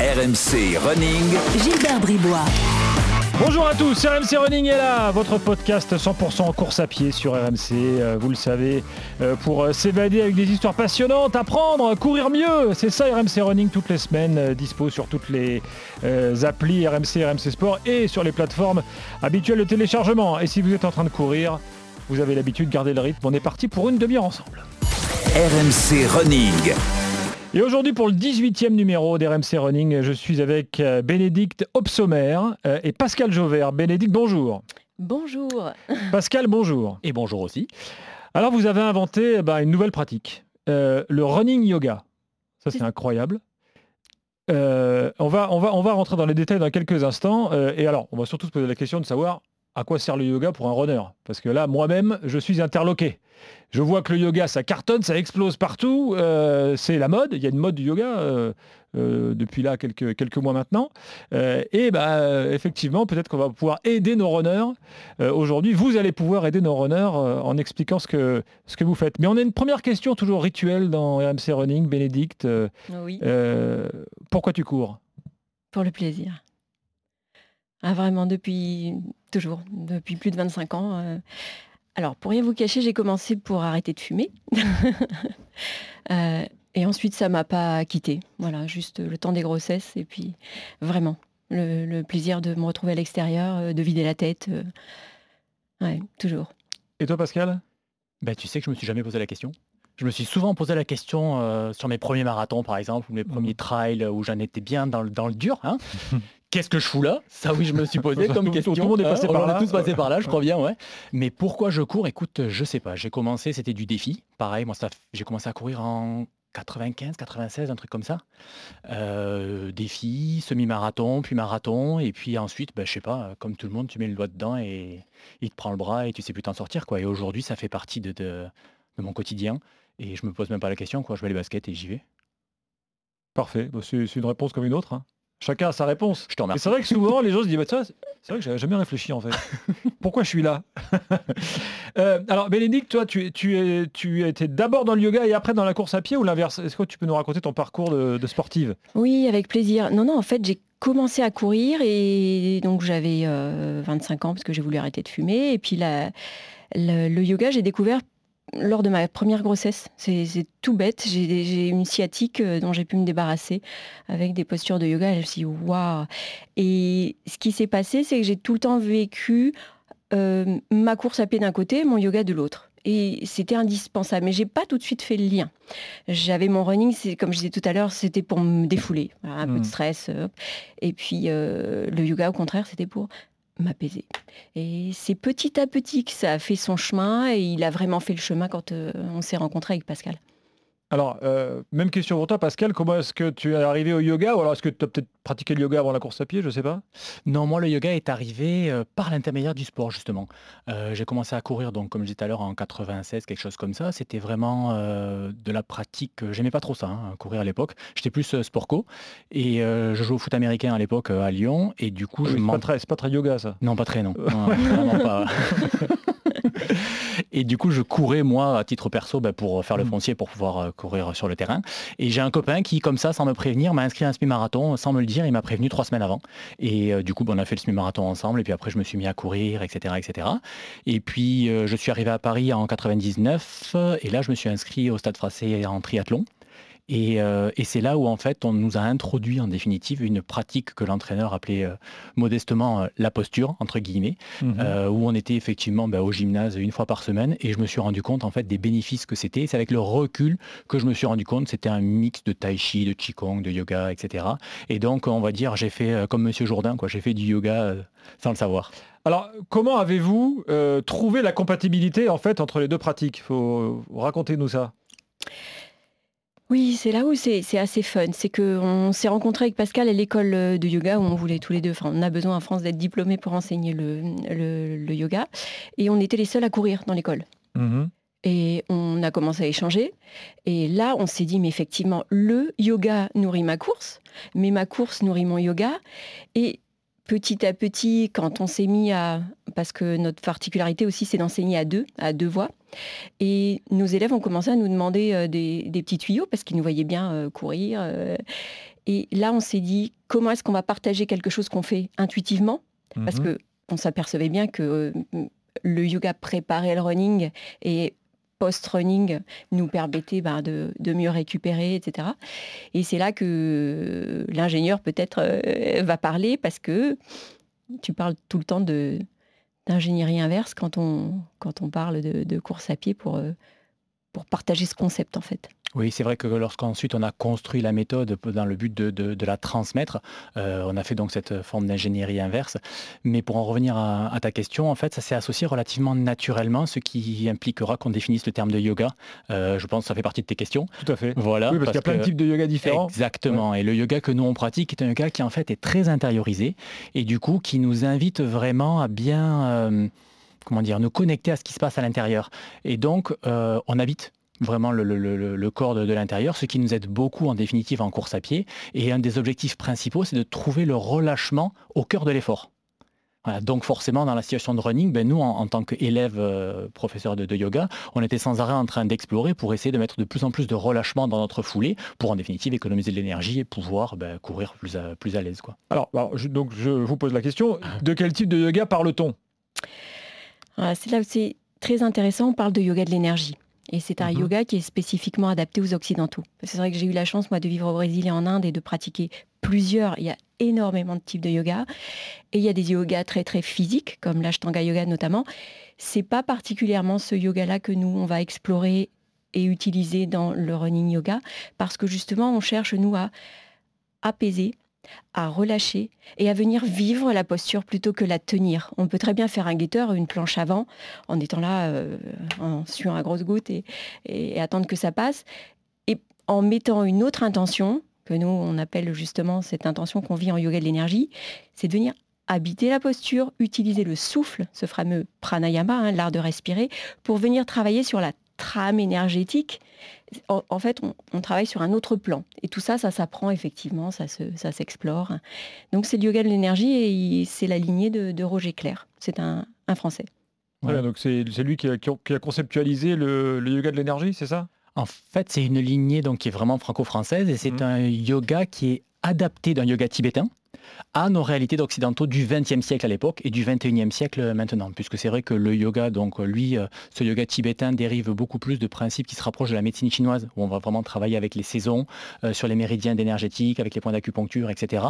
RMC Running. Gilbert Bribois. Bonjour à tous, RMC Running est là, votre podcast 100% en course à pied sur RMC, euh, vous le savez, euh, pour euh, s'évader avec des histoires passionnantes, apprendre, courir mieux, c'est ça RMC Running toutes les semaines, dispo sur toutes les euh, applis RMC, RMC Sport et sur les plateformes habituelles de téléchargement. Et si vous êtes en train de courir, vous avez l'habitude de garder le rythme, on est parti pour une demi-heure ensemble. RMC Running. Et aujourd'hui, pour le 18e numéro d'RMC Running, je suis avec euh, Bénédicte Opsomer euh, et Pascal Jauvert. Bénédicte, bonjour. Bonjour. Pascal, bonjour. Et bonjour aussi. Alors, vous avez inventé eh ben, une nouvelle pratique, euh, le running yoga. Ça, c'est incroyable. Euh, on, va, on, va, on va rentrer dans les détails dans quelques instants. euh, et alors, on va surtout se poser la question de savoir à quoi sert le yoga pour un runner? Parce que là, moi-même, je suis interloqué. Je vois que le yoga, ça cartonne, ça explose partout. euh, c'est la mode. Il y a une mode du yoga euh, euh, depuis là quelques, quelques mois maintenant. Et bah, effectivement, peut-être qu'on va pouvoir aider nos runners. Aujourd'hui, vous allez pouvoir aider nos runners en expliquant ce que, ce que vous faites. Mais on a une première question toujours rituelle dans RMC Running. Bénédicte, Oui, pourquoi tu cours? Pour le plaisir. Ah, vraiment, depuis toujours, depuis plus de 25 ans. euh. Alors, pour rien vous cacher, j'ai commencé pour arrêter de fumer. Euh, et ensuite, ça m'a pas quitté. Voilà, juste le temps des grossesses. Et puis, vraiment, le, plaisir de me retrouver à l'extérieur, euh, de vider la tête. Ouais, toujours. Et toi, Pascal? Bah, tu sais que je me suis jamais posé la question. Je me suis souvent posé la question euh, sur mes premiers marathons, par exemple, ou mes premiers trails où j'en étais bien dans le, dans le dur. hein. Qu'est-ce que je fous là? Ça, oui, je me suis posé comme question. tout le monde est passé On par là. est tous passé par là, je crois bien, ouais. Mais pourquoi je cours? Écoute, je sais pas. J'ai commencé, c'était du défi. Pareil, moi, j'ai commencé à courir en 95, 96, un truc comme ça. Euh, défi, semi-marathon, puis marathon, et puis ensuite, bah, je sais pas, comme tout le monde, tu mets le doigt dedans et il te prend le bras et tu sais plus t'en sortir, quoi. Et aujourd'hui, ça fait partie de, de, de mon quotidien. Et je me pose même pas la question, quoi. Je mets les baskets et j'y vais. Parfait. Bon, c'est c'est une réponse comme une autre. hein. Chacun a sa réponse. Je te Et remercie. c'est vrai que souvent, les gens se disent, bah, ça, c'est c'est vrai que j'avais jamais réfléchi en fait. Pourquoi je suis là? Euh, Alors, Bénédicte, toi, tu, tu, es, tu étais d'abord dans le yoga et après dans la course à pied ou l'inverse? Est-ce que tu peux nous raconter ton parcours de, de sportive? Oui, avec plaisir. Non, non, en fait, j'ai commencé à courir et donc j'avais euh, 25 ans parce que j'ai voulu arrêter de fumer. Et puis la- le, le yoga, j'ai découvert lors de ma première grossesse. C'est tout bête. J'ai une sciatique euh, dont j'ai pu me débarrasser avec des postures de yoga. Je me suis dit, waouh Et ce qui s'est passé, c'est que j'ai tout le temps vécu euh, ma course à pied d'un côté, mon yoga de l'autre. Et c'était indispensable. Mais j'ai pas tout de suite fait le lien. J'avais mon running, comme je disais tout à l'heure, c'était pour me défouler, Voilà, un peu de stress. euh, hop. Et puis euh, le yoga, au contraire, c'était pour m'apaiser. Et c'est petit à petit que ça a fait son chemin et il a vraiment fait le chemin quand euh, on s'est rencontré avec Pascal. Alors, euh, même question pour toi, Pascal. Comment est-ce que tu es arrivé au yoga Ou alors est-ce que tu as peut-être pratiqué le yoga avant la course à pied Je sais pas? Non, moi, le yoga est arrivé euh, par l'intermédiaire du sport, justement. Euh, j'ai commencé à courir, donc, comme je disais tout à l'heure, en 96, quelque chose comme ça. C'était vraiment de la pratique. J'aimais pas trop ça, hein, courir à l'époque. J'étais plus euh, sport co. Et je jouais au foot américain à l'époque à Lyon. Et du coup, Oui, je c'est pas très, c'est pas très yoga ça. Non, pas très, non. Non, vraiment pas. Et du coup, je courais, moi, à titre perso, bah, pour faire le Mm. foncier, pour pouvoir euh, courir sur le terrain. Et j'ai un copain qui, comme ça, sans me prévenir, m'a inscrit à un semi-marathon, sans me le dire, il m'a prévenu trois semaines avant. Et euh, du coup, bah, on a fait le semi-marathon ensemble, et puis après, je me suis mis à courir, etc. etc. Et puis, euh, je suis arrivé à Paris en 99, euh, et là, je me suis inscrit au Stade français en triathlon. Et, euh, et c'est là où en fait on nous a introduit en définitive une pratique que l'entraîneur appelait euh, modestement euh, la posture entre guillemets, Mhm. où on était effectivement bah, au gymnase une fois par semaine et je me suis rendu compte en fait des bénéfices que c'était. C'est avec le recul que je me suis rendu compte c'était un mix de tai chi, de qigong, de yoga, etc. Et donc on va dire j'ai fait comme Monsieur Jourdain quoi, j'ai fait du yoga sans le savoir. Alors, comment avez-vous euh, trouvé la compatibilité en fait entre les deux pratiques? Faut raconter-nous ça. Oui, c'est là où c'est c'est assez fun. C'est qu'on s'est rencontré avec Pascal à l'école euh, de yoga où on voulait tous les deux, enfin on a besoin en France d'être diplômé pour enseigner le, le- le yoga. Et on était les seuls à courir dans l'école. Mhm. Et on a commencé à échanger. Et là, on s'est dit, mais effectivement, le yoga nourrit ma course, mais ma course nourrit mon yoga. Et petit à petit, quand on s'est mis à... Parce que notre particularité aussi, c'est d'enseigner à deux, à deux voix. Et nos élèves ont commencé à nous demander euh, des, des petits tuyaux parce qu'ils nous voyaient bien euh, courir. euh. Et là, on s'est dit, comment est-ce qu'on va partager quelque chose qu'on fait intuitivement? Parce que on s'apercevait bien que le yoga préparait le running et post-running nous permettait ben, de, mieux récupérer, etc. Et c'est là que l'ingénieur peut-être euh, va parler parce que tu parles tout le temps d'ingénierie inverse quand on, parle de, course à pied euh, pour partager ce concept en fait. Oui, c'est vrai que lorsqu'ensuite on a construit la méthode dans le but de, de- de la transmettre, euh, on a fait donc cette forme d'ingénierie inverse. Mais pour en revenir à, à ta question, en fait, ça s'est associé relativement naturellement, ce qui impliquera qu'on définisse le terme de yoga. Euh, je pense que ça fait partie de tes questions. Tout à fait. Voilà. oui, parce, qu'il y a plein de types de yoga différents. Exactement. Et le yoga que nous on pratique est un yoga qui en fait est très intériorisé et du coup qui nous invite vraiment à bien, euh, comment dire, nous connecter à ce qui se passe à l'intérieur. Et donc on habite vraiment le, le- le- le corps de, de l'intérieur, ce qui nous aide beaucoup en définitive en course à pied. Et un des objectifs principaux, c'est de trouver le relâchement au cœur de l'effort. Voilà, donc forcément, dans la situation de running, ben nous, en, en tant qu'élèves euh, professeurs de, de yoga, on était sans arrêt en train d'explorer pour essayer de mettre de plus en plus de relâchement dans notre foulée, pour en définitive économiser de l'énergie et pouvoir ben, courir plus à, plus à l'aise. quoi. Alors, alors, je- donc je vous pose la question, de quel type de yoga parle-t-on? Voilà, c'est là où c'est très intéressant, on parle de yoga de l'énergie. Et c'est un Mhm. yoga qui est spécifiquement adapté aux Occidentaux. C'est vrai que j'ai eu la chance, moi, de vivre au Brésil et en Inde et de pratiquer plusieurs. Il y a énormément de types de yoga. Et il y a des yogas très, très physiques, comme l'Ashtanga Yoga notamment. C'est pas particulièrement ce yoga-là que nous, on va explorer et utiliser dans le running yoga, parce que justement, on cherche, nous, à apaiser, à relâcher et à venir vivre la posture plutôt que la tenir. On peut très bien faire un guetteur, une planche avant, en étant là, euh, en suant à grosses gouttes et, attendre que ça passe. Et en mettant une autre intention, que nous, on appelle justement cette intention qu'on vit en yoga de l'énergie, c'est de venir habiter la posture, utiliser le souffle, ce fameux pranayama, hein, l'art de respirer, pour venir travailler sur la trame énergétique. En, en fait, on, on travaille sur un autre plan. Et tout ça, ça s'apprend effectivement, ça se- ça s'explore. Donc c'est le yoga de l'énergie et il- c'est la lignée de, de Roger Clair. C'est un, un Français. Donc c'est c'est lui qui a, qui conceptualisé le, le yoga de l'énergie, c'est ça? En fait, c'est une lignée donc, qui est vraiment franco-française et c'est Mhm. un yoga qui est adapté d'un yoga tibétain à nos réalités d'occidentaux du XXe siècle à l'époque et du XXIe siècle maintenant, puisque c'est vrai que le yoga, donc lui, euh, ce yoga tibétain dérive beaucoup plus de principes qui se rapprochent de la médecine chinoise, où on va vraiment travailler avec les saisons, euh, sur les méridiens énergétiques, avec les points d'acupuncture, etc.,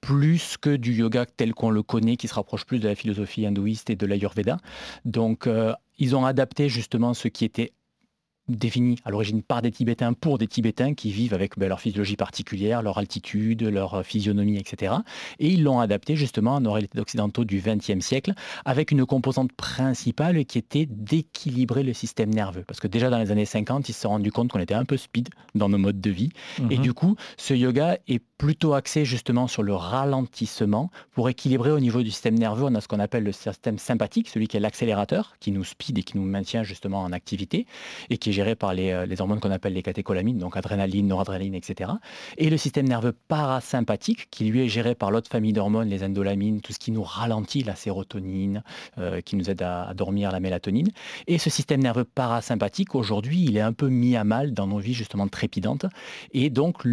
plus que du yoga tel qu'on le connaît, qui se rapproche plus de la philosophie hindouiste et de l'ayurveda. Donc, euh, ils ont adapté justement ce qui était défini à l'origine par des Tibétains pour des Tibétains qui vivent avec ben, leur physiologie particulière, leur altitude, leur euh, physionomie, etc. Et ils l'ont adapté justement à nos réalités occidentaux du XXe siècle avec une composante principale qui était d'équilibrer le système nerveux. Parce que déjà dans les années 50, ils se sont rendus compte qu'on était un peu speed dans nos modes de vie. Et Mhm. du coup, ce yoga est plutôt axé justement sur le ralentissement pour équilibrer au niveau du système nerveux. On a ce qu'on appelle le système sympathique, celui qui est l'accélérateur, qui nous speed et qui nous maintient justement en activité et qui est géré par les, euh, les hormones qu'on appelle les catécholamines, donc adrénaline, noradrénaline, etc. Et le système nerveux parasympathique, qui lui est géré par l'autre famille d'hormones, les endolamines, tout ce qui nous ralentit, la sérotonine, euh, qui nous aide à, dormir, la mélatonine. Et ce système nerveux parasympathique, aujourd'hui, il est un peu mis à mal dans nos vies justement trépidantes. Et donc,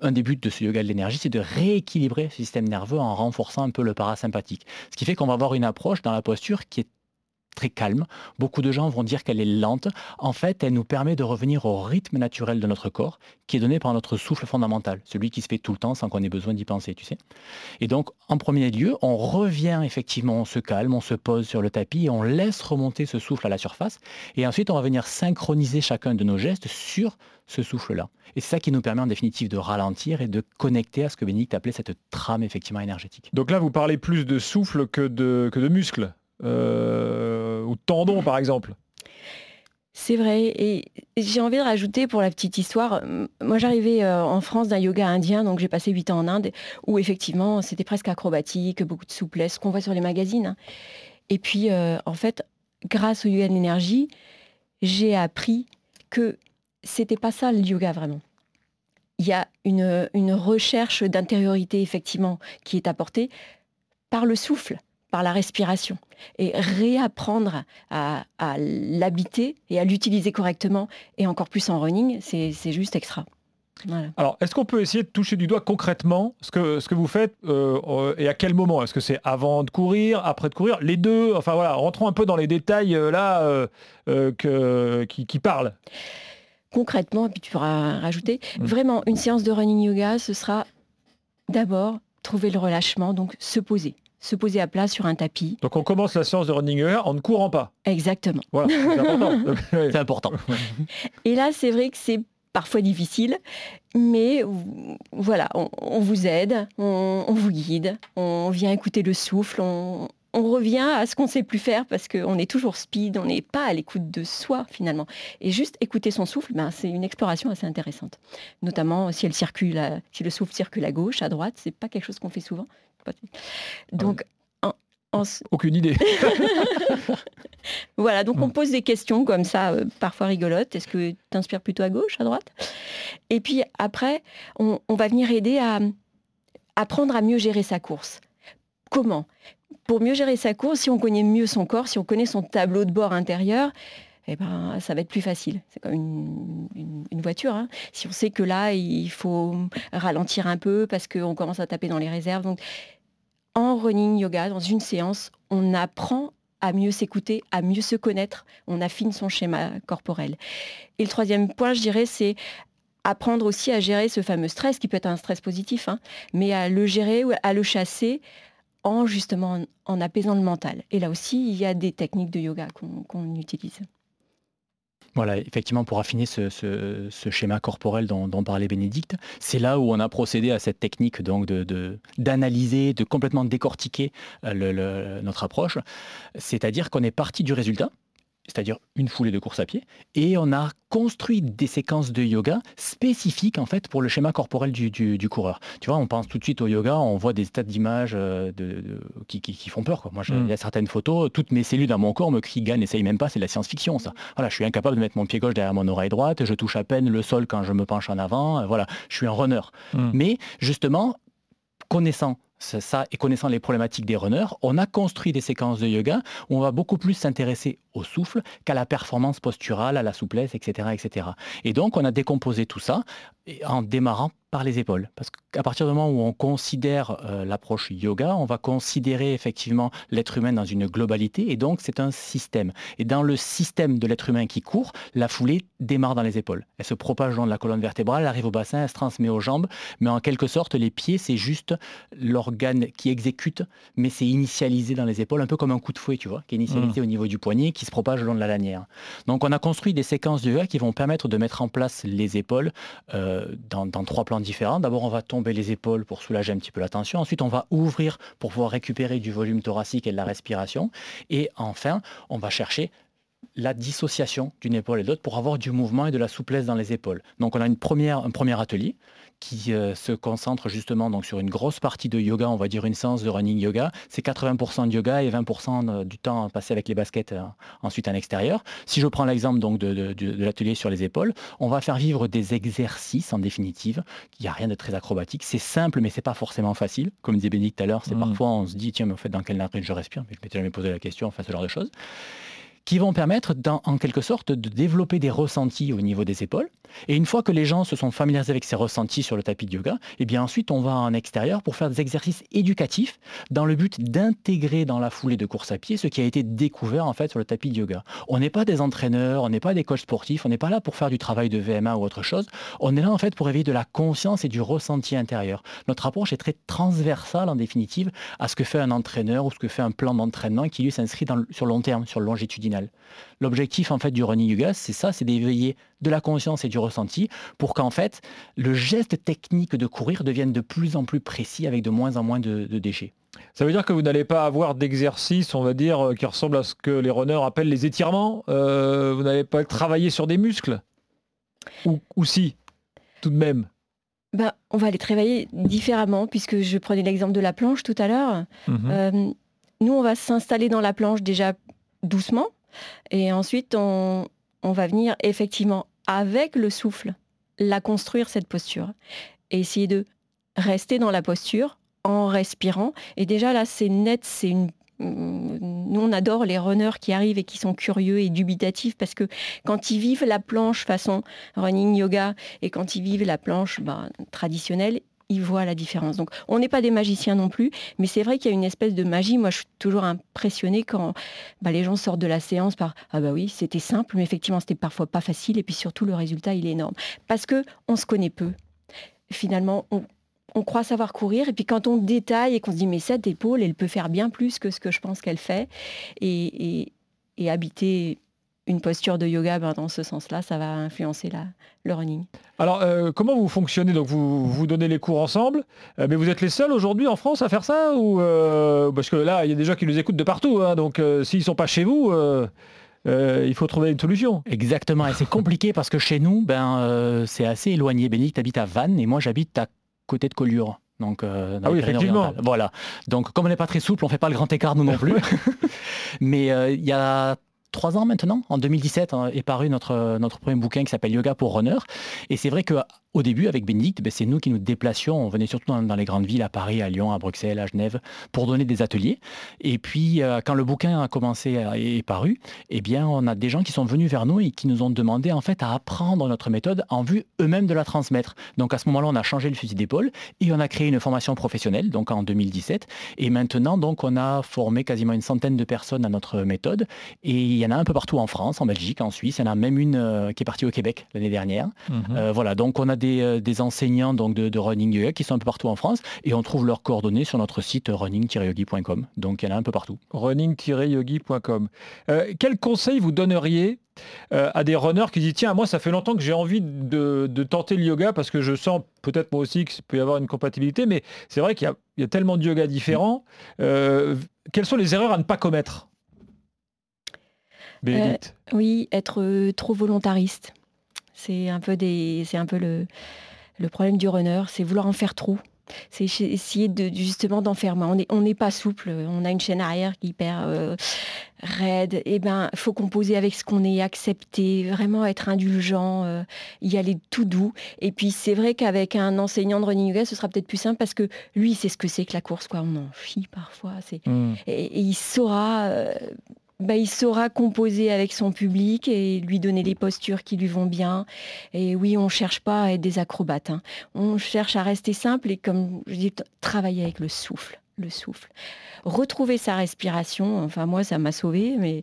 un des buts de ce yoga de l'énergie, c'est de rééquilibrer ce système nerveux en renforçant un peu le parasympathique. Ce qui fait qu'on va avoir une approche dans la posture qui est très calme. Beaucoup de gens vont dire qu'elle est lente. En fait, elle nous permet de revenir au rythme naturel de notre corps, qui est donné par notre souffle fondamental, celui qui se fait tout le temps sans qu'on ait besoin d'y penser, tu sais. Et donc, en premier lieu, on revient effectivement, on se calme, on se pose sur le tapis et on laisse remonter ce souffle à la surface. Et ensuite, on va venir synchroniser chacun de nos gestes sur ce souffle-là. Et c'est ça qui nous permet en définitive de ralentir et de connecter à ce que Bénédicte appelait cette trame effectivement énergétique. Donc là, vous parlez plus de souffle que de, que de muscles, euh, ou de tendons par exemple. C'est vrai. Et j'ai envie de rajouter pour la petite histoire, moi j'arrivais euh, en France d'un yoga indien, donc j'ai passé 8 ans en Inde, où effectivement c'était presque acrobatique, beaucoup de souplesse, qu'on voit sur les magazines. hein. Et puis euh, en fait, grâce au yoga de l'énergie, j'ai appris que c'était pas ça le yoga vraiment. Il y a une recherche d'intériorité effectivement qui est apportée par le souffle, par la respiration. Et réapprendre à, à l'habiter et à l'utiliser correctement, et encore plus en running, c'est juste extra. Alors, est-ce qu'on peut essayer de toucher du doigt concrètement ce que, ce que vous faites euh, et à quel moment? Est-ce que c'est avant de courir, après de courir? Les deux Enfin voilà, rentrons un peu dans les détails euh, là euh, que, qui, qui, parlent. Concrètement, puis tu pourras rajouter, mm. vraiment, une séance de running yoga, ce sera d'abord trouver le relâchement, donc se poser se poser à plat sur un tapis. Donc on commence la séance de running en ne courant pas. Exactement. Voilà, c'est important. c'est important. Et là, c'est vrai que c'est parfois difficile, mais voilà, on, vous aide, on, vous guide, on vient écouter le souffle, on, revient à ce qu'on sait plus faire parce qu'on est toujours speed, on n'est pas à l'écoute de soi finalement. Et juste écouter son souffle, ben, c'est une exploration assez intéressante. Notamment si, elle circule si le souffle circule à gauche, à droite, c'est pas quelque chose qu'on fait souvent. Donc, aucune idée. voilà, donc on pose des questions comme ça, euh, parfois rigolotes. Est-ce que tu t'inspires plutôt à gauche, à droite? Et puis après, on, va venir aider à apprendre à mieux gérer sa course. Comment? Pour mieux gérer sa course, si on connaît mieux son corps, si on connaît son tableau de bord intérieur, eh ben, ça va être plus facile. C'est comme une, voiture. Hein. Si on sait que là, il faut ralentir un peu parce qu'on commence à taper dans les réserves. Donc, en running yoga, dans une séance, on apprend à mieux s'écouter, à mieux se connaître, on affine son schéma corporel. Et le troisième point, je dirais, c'est apprendre aussi à gérer ce fameux stress, qui peut être un stress positif, hein, mais à le gérer ou à le chasser en justement en, apaisant le mental. Et là aussi, il y a des techniques de yoga qu'on utilise. Voilà, effectivement, pour affiner ce, schéma corporel dont, parlait Bénédicte, c'est là où on a procédé à cette technique donc d'analyser, de, complètement décortiquer euh, notre approche. C'est-à-dire qu'on est parti du résultat, c'est-à-dire une foulée de course à pied, et on a construit des séquences de yoga spécifiques en fait pour le schéma corporel du, coureur. Tu vois, on pense tout de suite au yoga, on voit des tas d'images euh, de, qui, font peur. Quoi. Moi, mm. il y a certaines photos, toutes mes cellules dans mon corps me crient gagne, n'essaye même pas, c'est de la science-fiction ça. Voilà, je suis incapable de mettre mon pied gauche derrière mon oreille droite, je touche à peine le sol quand je me penche en avant, euh, voilà, je suis un runner. Mm. Mais justement, connaissant ça et connaissant les problématiques des runners, on a construit des séquences de yoga où on va beaucoup plus s'intéresser au souffle qu'à la performance posturale, à la souplesse, etc., etc. Et donc, on a décomposé tout ça en démarrant par les épaules. Parce qu'à partir du moment où on considère euh, l'approche yoga, on va considérer effectivement l'être humain dans une globalité et donc c'est un système. Et dans le système de l'être humain qui court, la foulée démarre dans les épaules. Elle se propage de la colonne vertébrale, elle arrive au bassin, elle se transmet aux jambes, mais en quelque sorte, les pieds, c'est juste l'organe qui exécute, mais c'est initialisé dans les épaules, un peu comme un coup de fouet, tu vois, qui est initialisé mmh. au niveau du poignet, qui se propage le long de la lanière. Donc on a construit des séquences de yoga qui vont permettre de mettre en place les épaules euh, dans, dans trois plans différents. D'abord, on va tomber les épaules pour soulager un petit peu la tension. Ensuite, on va ouvrir pour pouvoir récupérer du volume thoracique et de la respiration. Et enfin, on va chercher la dissociation d'une épaule et de l'autre pour avoir du mouvement et de la souplesse dans les épaules. Donc on a un premier atelier qui euh, se concentre justement donc sur une grosse partie de yoga, on va dire une séance de running yoga. C'est 80% de yoga et 20% du temps passé avec les baskets euh, ensuite à l'extérieur. Si je prends l'exemple donc de, l'atelier sur les épaules, on va faire vivre des exercices en définitive. Il n'y a rien de très acrobatique. C'est simple, mais c'est pas forcément facile. Comme disait Bénédicte tout à l'heure, c'est mmh. parfois on se dit tiens, mais en fait dans quelle narine je respire, mais je m'étais jamais posé la question, enfin ce genre de choses qui vont permettre en quelque sorte de développer des ressentis au niveau des épaules. Et une fois que les gens se sont familiarisés avec ces ressentis sur le tapis de yoga, eh bien ensuite on va en extérieur pour faire des exercices éducatifs dans le but d'intégrer dans la foulée de course à pied ce qui a été découvert en fait sur le tapis de yoga. On n'est pas des entraîneurs, on n'est pas des coachs sportifs, on n'est pas là pour faire du travail de VMA ou autre chose. On est là en fait pour éveiller de la conscience et du ressenti intérieur. Notre approche est très transversale en définitive à ce que fait un entraîneur ou ce que fait un plan d'entraînement qui lui s'inscrit sur long terme, sur le longitudinal. L'objectif en fait du running yoga, c'est ça, c'est d'éveiller de la conscience et du ressenti pour qu'en fait le geste technique de courir devienne de plus en plus précis avec de moins en moins de, déchets. Ça veut dire que vous n'allez pas avoir d'exercice, on va dire, euh, qui ressemble à ce que les runners appellent les étirements. Euh, vous n'allez pas travailler sur des muscles? Ou, si, tout de même? Ben, on va les travailler différemment, puisque je prenais l'exemple de la planche tout à l'heure. Mhm. Euh, nous, on va s'installer dans la planche déjà doucement, et ensuite, on, va venir effectivement, avec le souffle, la construire, cette posture. Et essayer de rester dans la posture en respirant. Et déjà là, c'est net, c'est une nous, on adore les runners qui arrivent et qui sont curieux et dubitatifs parce que quand ils vivent la planche façon running yoga et quand ils vivent la planche ben, traditionnelle, ils la différence. Donc, on n'est pas des magiciens non plus, mais c'est vrai qu'il y a une espèce de magie. Moi, je suis toujours impressionnée quand bah, les gens sortent de la séance par ah bah oui, c'était simple, mais effectivement, c'était parfois pas facile. Et puis surtout, le résultat, il est énorme parce que on se connaît peu. Finalement, on, croit savoir courir, et puis quand on détaille et qu'on se dit mais cette épaule, elle peut faire bien plus que ce que je pense qu'elle fait, et, et habiter une posture de yoga ben, dans ce sens-là, ça va influencer la, le running. Alors, euh, comment vous fonctionnez? Donc, vous, vous donnez les cours ensemble, euh, mais vous êtes les seuls aujourd'hui en France à faire ça ou euh, Parce que là, il y a des gens qui nous écoutent de partout, hein, donc s'ils ne sont pas chez vous, il faut trouver une solution. Exactement, et c'est compliqué parce que chez nous, ben, c'est assez éloigné. Bénédicte habite à Vannes et moi, j'habite à côté de Collioure. Donc, ah oui, effectivement. Voilà. Donc, comme on n'est pas très souple, on ne fait pas le grand écart, nous non plus. Mais il y a trois ans maintenant. En 2017 hein, est paru notre, notre premier bouquin qui s'appelle Yoga pour Runner. Et c'est vrai que au début, avec Bénédicte, ben, c'est nous qui nous déplacions. On venait surtout dans, les grandes villes, à Paris, à Lyon, à Bruxelles, à Genève, pour donner des ateliers. Et puis, euh, quand le bouquin a commencé à, est paru, eh bien, on a des gens qui sont venus vers nous et qui nous ont demandé en fait à apprendre notre méthode en vue eux-mêmes de la transmettre. Donc à ce moment-là, on a changé le fusil d'épaule et on a créé une formation professionnelle, donc en 2017. Et maintenant, donc, on a formé quasiment une centaine de personnes à notre méthode. Et il y en a un peu partout en France, en Belgique, en Suisse. Il y en a même une euh, qui est partie au Québec l'année dernière. Mhm. Euh, voilà, donc on a euh, des, enseignants donc de, running yoga qui sont un peu partout en France et on trouve leurs coordonnées sur notre site running-yogi.com. Donc il y en a un peu partout. running-yogi.com. Euh, quel conseil vous donneriez euh, à des runners qui disent tiens moi ça fait longtemps que j'ai envie de, tenter le yoga parce que je sens peut-être moi aussi qu'il peut y avoir une compatibilité mais c'est vrai qu'il y, a tellement de yoga différents. quelles sont les erreurs à ne pas commettre? Oui, être trop volontariste. C'est un peu, des, un peu le, le problème du runner, c'est vouloir en faire trop. C'est essayer de, justement d'en faire moins. On n'est pas souple, on a une chaîne arrière qui est hyper euh, raide. Et eh ben, faut composer avec ce qu'on est, accepter, vraiment être indulgent, euh, y aller tout doux. Et puis c'est vrai qu'avec un enseignant de running yoga, ce sera peut-être plus simple parce que lui, il sait ce que c'est que la course. Quoi. On en chie parfois. Mmh. Et, il saura euh, bah, il saura composer avec son public et lui donner les postures qui lui vont bien. Et oui, on ne cherche pas à être des acrobates. Hein. On cherche à rester simple et, comme je dis, travailler avec le souffle. Le souffle. Retrouver sa respiration, enfin moi ça m'a sauvé, mais...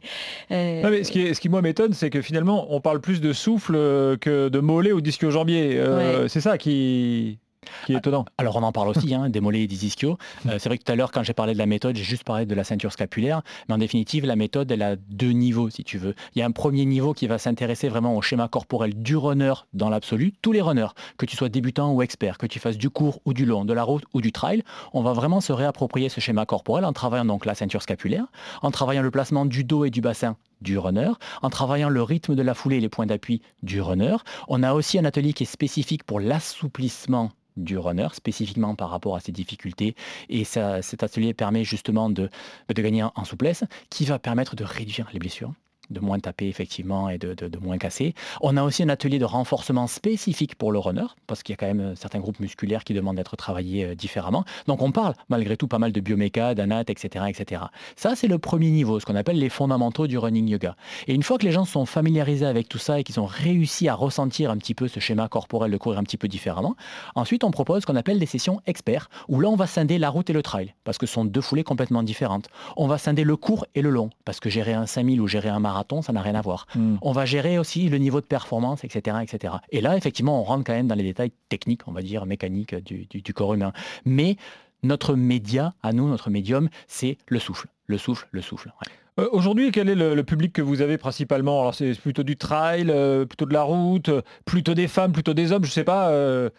Euh, ce, qui ce qui moi m'étonne, c'est que finalement on parle plus de souffle euh, que de mollet ou d'ischio-jambier. Euh, c'est ça qui qui est étonnant. Alors on en parle aussi, hein, des mollets et des ischios. Euh, c'est vrai que tout à l'heure, quand j'ai parlé de la méthode, j'ai juste parlé de la ceinture scapulaire, mais en définitive, la méthode, elle a deux niveaux, si tu veux. Il y a un premier niveau qui va s'intéresser vraiment au schéma corporel du runner dans l'absolu. Tous les runners, que tu sois débutant ou expert, que tu fasses du court ou du long, de la route ou du trail, on va vraiment se réapproprier ce schéma corporel en travaillant donc la ceinture scapulaire, en travaillant le placement du dos et du bassin du runner, en travaillant le rythme de la foulée et les points d'appui du runner. On a aussi un atelier qui est spécifique pour l'assouplissement du runner, spécifiquement par rapport à ses difficultés. Et cet atelier permet justement de, de gagner en souplesse, qui va permettre de réduire les blessures de moins taper effectivement et de, moins casser. On a aussi un atelier de renforcement spécifique pour le runner, parce qu'il y a quand même euh, certains groupes musculaires qui demandent d'être travaillés euh, différemment. Donc on parle malgré tout pas mal de bioméca, d'anat, etc., etc. Ça, c'est le premier niveau, ce qu'on appelle les fondamentaux du running yoga. Et une fois que les gens sont familiarisés avec tout ça et qu'ils ont réussi à ressentir un petit peu ce schéma corporel de courir un petit peu différemment, ensuite on propose ce qu'on appelle des sessions experts, où là on va scinder la route et le trail, parce que ce sont deux foulées complètement différentes. On va scinder le court et le long, parce que gérer un 5000 ou gérer un marathon, ça n'a rien à voir. Hmm. On va gérer aussi le niveau de performance, etc., etc. Et là, effectivement, on rentre quand même dans les détails techniques, on va dire, mécaniques du, corps humain. Mais notre média, à nous, notre médium, c'est le souffle. Le souffle, le souffle. Euh, aujourd'hui, quel est le, public que vous avez principalement? Alors c'est plutôt du trail, euh, plutôt de la route, plutôt des femmes, plutôt des hommes, je ne sais pas. Euh,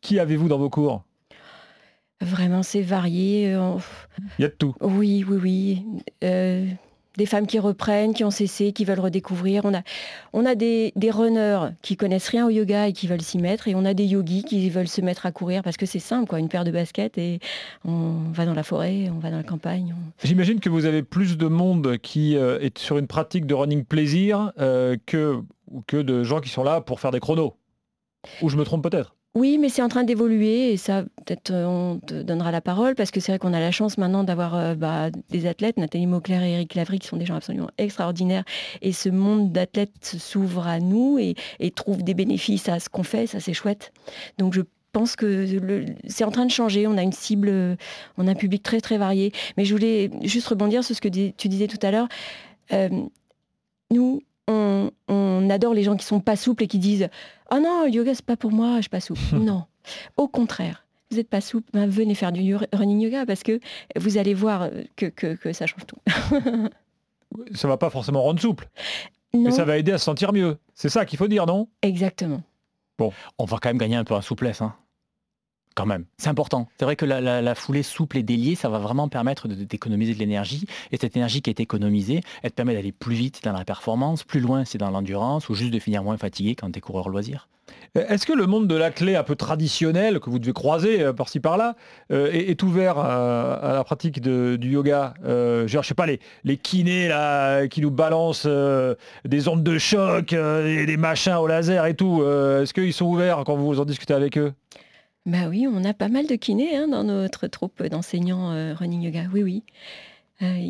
qui avez-vous dans vos cours? Vraiment, c'est varié. Il y a de tout. Oui, oui, oui des femmes qui reprennent, qui ont cessé, qui veulent redécouvrir. On a, a des, runners qui connaissent rien au yoga et qui veulent s'y mettre, et on a des yogis qui veulent se mettre à courir parce que c'est simple, quoi, une paire de baskets et on va dans la forêt, on va dans la campagne. J'imagine que vous avez plus de monde qui euh, est sur une pratique de running plaisir euh, que, que de gens qui sont là pour faire des chronos. Ou je me trompe peut-être Oui, mais c'est en train d'évoluer et ça, peut-être euh, on te donnera la parole parce que c'est vrai qu'on a la chance maintenant d'avoir euh, bah, des athlètes, Nathalie Mauclair et Eric Lavry, qui sont des gens absolument extraordinaires. Et ce monde d'athlètes s'ouvre à nous et, trouve des bénéfices à ce qu'on fait, ça c'est chouette. Donc je pense que c'est en train de changer. On a une cible, on a un public très très varié. Mais je voulais juste rebondir sur ce que tu disais tout à l'heure. Euh, nous, on, adore les gens qui sont pas souples et qui disent « Oh non, yoga, c'est pas pour moi, je suis pas souple. » Non, au contraire. Vous n'êtes pas souple, ben, venez faire du running yoga parce que vous allez voir que, que, ça change tout. ça va pas forcément rendre souple. Mais ça va aider à se sentir mieux. C'est ça qu'il faut dire, non? Exactement. Bon, on va quand même gagner un peu en souplesse. Hein quand même. C'est important. C'est vrai que la, foulée souple et déliée, ça va vraiment permettre d'économiser de, l'énergie. Et cette énergie qui est économisée, elle te permet d'aller plus vite dans la performance, plus loin c'est dans l'endurance, ou juste de finir moins fatigué quand tu es coureur loisir. Euh, est-ce que le monde de la clé un peu traditionnel que vous devez croiser euh, par-ci par-là euh, est, ouvert à, la pratique du yoga? Je Je sais pas, les, les kinés qui nous balancent des ondes de choc et des machins au laser et tout, est-ce qu'ils sont ouverts quand vous en discutez avec eux? Bah oui, on a pas mal de kinés hein, dans notre troupe d'enseignants euh, running yoga. Oui, oui. Euh,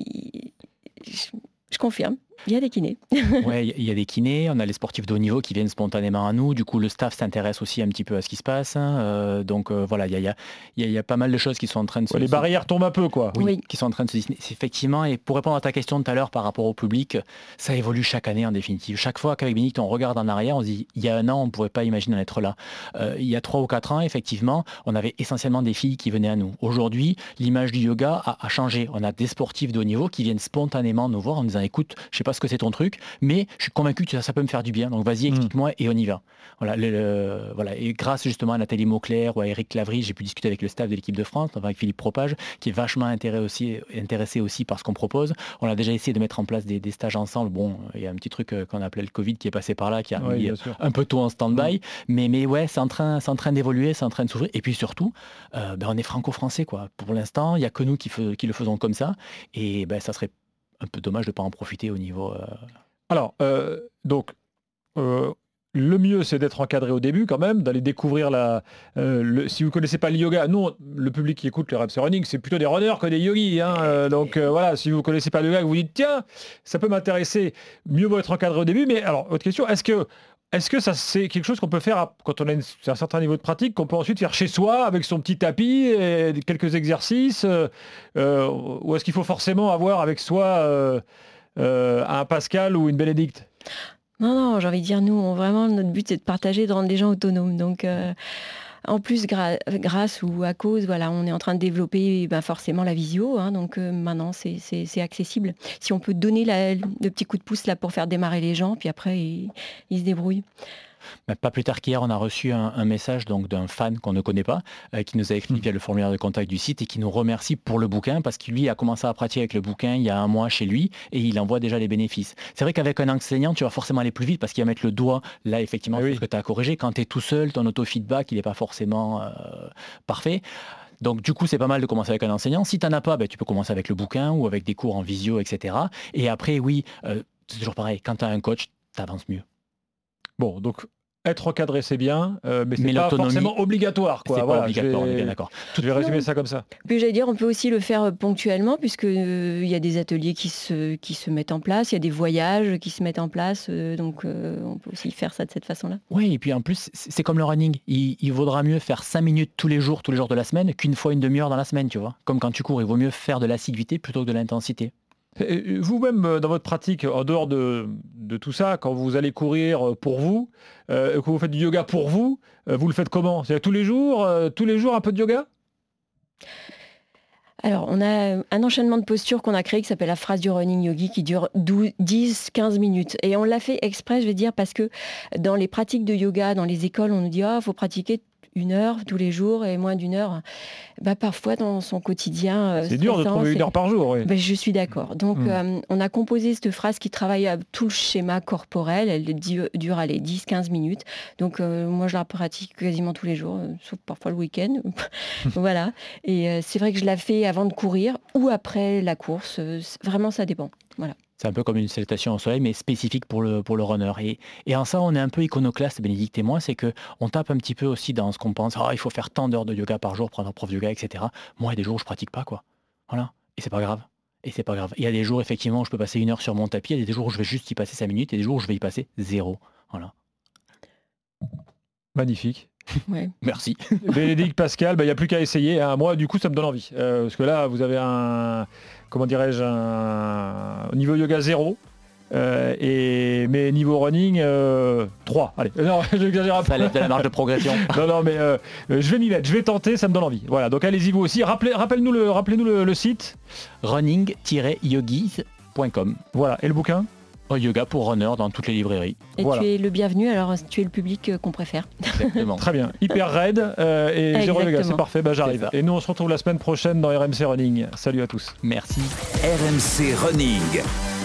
je confirme. Il y a des kinés. oui, il y a des kinés. On a les sportifs de haut niveau qui viennent spontanément à nous. Du coup, le staff s'intéresse aussi un petit peu à ce qui se passe. Hein. Euh, donc euh, voilà, il y a, y a, pas mal de choses qui sont en train de se... les barrières tombent un peu, quoi. Oui, qui sont en train de se dessiner. Effectivement, et pour répondre à ta question de tout à l'heure par rapport au public, ça évolue chaque année en définitive. Chaque fois qu'avec Bénict, on regarde en arrière, on se dit, il y a un an, on ne pourrait pas imaginer en être là. Euh, il y a trois ou quatre ans, effectivement, on avait essentiellement des filles qui venaient à nous. Aujourd'hui, l'image du yoga a, a, changé. On a des sportifs de haut niveau qui viennent spontanément nous voir en disant, écoute, je sais pas ce que c'est ton truc, mais je suis convaincu que ça, peut me faire du bien. Donc vas-y, hmm. explique-moi et on y va. Voilà, voilà. Et grâce justement à Nathalie Mauclair ou à Eric Clavry, j'ai pu discuter avec le staff de l'équipe de France, avec Philippe Propage, qui est vachement intéressé aussi, intéressé aussi par ce qu'on propose. On a déjà essayé de mettre en place des, stages ensemble. Bon, il y a un petit truc euh, qu'on appelait le Covid qui est passé par là, qui a mis un peu tôt en stand-by. Hmm. Mais, mais ouais, c'est en train, en train d'évoluer, c'est en train de s'ouvrir. Et puis surtout, euh, ben, on est franco-français. quoi. Pour l'instant, il n'y a que nous qui, qui, le faisons comme ça. Et ben, ça serait un peu dommage de ne pas en profiter au niveau... Euh, alors, euh, donc, euh, le mieux, c'est d'être encadré au début quand même, d'aller découvrir la... Euh, si vous ne connaissez pas le yoga, nous, le public qui écoute le Reps Running, c'est plutôt des runners que des yogis. Hein, donc voilà, si vous ne connaissez pas le yoga, vous vous dites, tiens, ça peut m'intéresser, mieux vaut être encadré au début. Mais alors, autre question, est-ce que est-ce que c'est quelque chose qu'on peut faire quand on a un certain niveau de pratique, qu'on peut ensuite faire chez soi avec son petit tapis et quelques exercices Ou est-ce qu'il faut forcément avoir avec soi euh, un Pascal ou une Bénédicte? Non, non, j'ai envie de dire, nous, vraiment, notre but, c'est de partager, de rendre les gens autonomes. Donc, euh, en plus, grâce ou à cause, voilà, on est en train de développer ben, forcément la visio. Hein, donc, euh, maintenant, c'est accessible. Si on peut donner le petit coup de pouce là pour faire démarrer les gens, puis après, ils se débrouillent. Pas plus tard qu'hier, on a reçu un, message donc d'un fan qu'on ne connaît pas, euh, qui nous a écrit hmm. via le formulaire de contact du site et qui nous remercie pour le bouquin parce qu'il lui a commencé à pratiquer avec le bouquin il y a un mois chez lui et il en voit déjà les bénéfices. C'est vrai qu'avec un enseignant, tu vas forcément aller plus vite parce qu'il va mettre le doigt là effectivement ah sur ce que tu as corrigé. Quand tu es tout seul, ton auto-feedback, il n'est pas forcément euh, parfait. Donc du coup, c'est pas mal de commencer avec un enseignant. Si tu n'en as pas, ben, tu peux commencer avec le bouquin ou avec des cours en visio, etc. Et après, oui, euh, c'est toujours pareil. Quand tu as un coach, tu avances mieux. Bon, donc être encadré, c'est bien, euh, mais c'est pas forcément obligatoire. Quoi. Voilà, obligatoire, je vais, d'accord. Je vais résumer ça comme ça. Puis j'allais dire, on peut aussi le faire euh, ponctuellement, puisque euh, il y a des ateliers qui se, qui se mettent en place, il y a des voyages qui se mettent en place, donc on peut aussi faire ça de cette façon-là. Oui, et puis en plus, c'est comme le running. Il, il, vaudra mieux faire 5 minutes tous les jours, tous les jours de la semaine, qu'une fois une demi-heure dans la semaine, tu vois. Comme quand tu cours, il vaut mieux faire de l'assiduité plutôt que de l'intensité. Vous-même, euh, dans votre pratique, en dehors de, tout ça, quand vous allez courir euh, pour vous, euh, quand vous faites du yoga pour vous, vous le faites comment? C'est tous les jours, tous les jours un peu de yoga? Alors, on a un enchaînement de postures qu'on a créé qui s'appelle la phrase du running yogi qui dure 10-15 minutes. Et on l'a fait exprès, je vais dire, parce que dans les pratiques de yoga, dans les écoles, on nous dit, ah, il faut pratiquer une heure tous les jours et moins d'une heure, bah, parfois dans son quotidien. Euh, c'est dur de trouver une heure par jour. Oui. Bah, je suis d'accord. Donc hmm. euh, on a composé cette phrase qui travaille à tout le schéma corporel. Elle dure allez, 10-15 minutes. Donc euh, moi je la pratique quasiment tous les jours, sauf parfois le week-end. voilà. Et c'est vrai que je la fais avant de courir ou après la course. Vraiment ça dépend. Voilà. C'est un peu comme une salutation au soleil, mais spécifique pour le, pour le runner. Et, en ça, on est un peu iconoclaste, Bénédicte et moi, c'est qu'on tape un petit peu aussi dans ce qu'on pense. Ah, il faut faire tant d'heures de yoga par jour, prendre un prof de yoga, etc. Moi, il y a des jours où je pratique pas, quoi. Voilà. Et c'est pas grave. Et c'est pas grave. Il y a des jours, effectivement, où je peux passer une heure sur mon tapis. Il y a des jours où je vais juste y passer cinq minutes. Et des jours où je vais y passer zéro. Voilà. Magnifique. Ouais. Merci. Bénédicte, Pascal, bah, il n'y a plus qu'à essayer. hein. Moi, du coup, ça me donne envie. Euh, parce que là, vous avez un, comment dirais-je, un niveau yoga zéro. Euh, et, mais niveau running, euh, 3. Allez, non, j'exagère un peu. Ça de la marge de progression. Non, non, mais euh, je vais m'y mettre, je vais tenter, ça me donne envie. Voilà, donc allez-y vous aussi. Rappelez, rappelle-nous le, rappelez-nous le, le site. running-yogis.com. Voilà, et le bouquin? Yoga pour runner dans toutes les librairies. Et Voilà. tu es le bienvenu, alors tu es le public euh, qu'on préfère. Exactement. Très bien, hyper raide euh, et zéro yoga, c'est parfait, bah j'arrive. Et nous on se retrouve la semaine prochaine dans RMC Running. Salut à tous. Merci. RMC Running.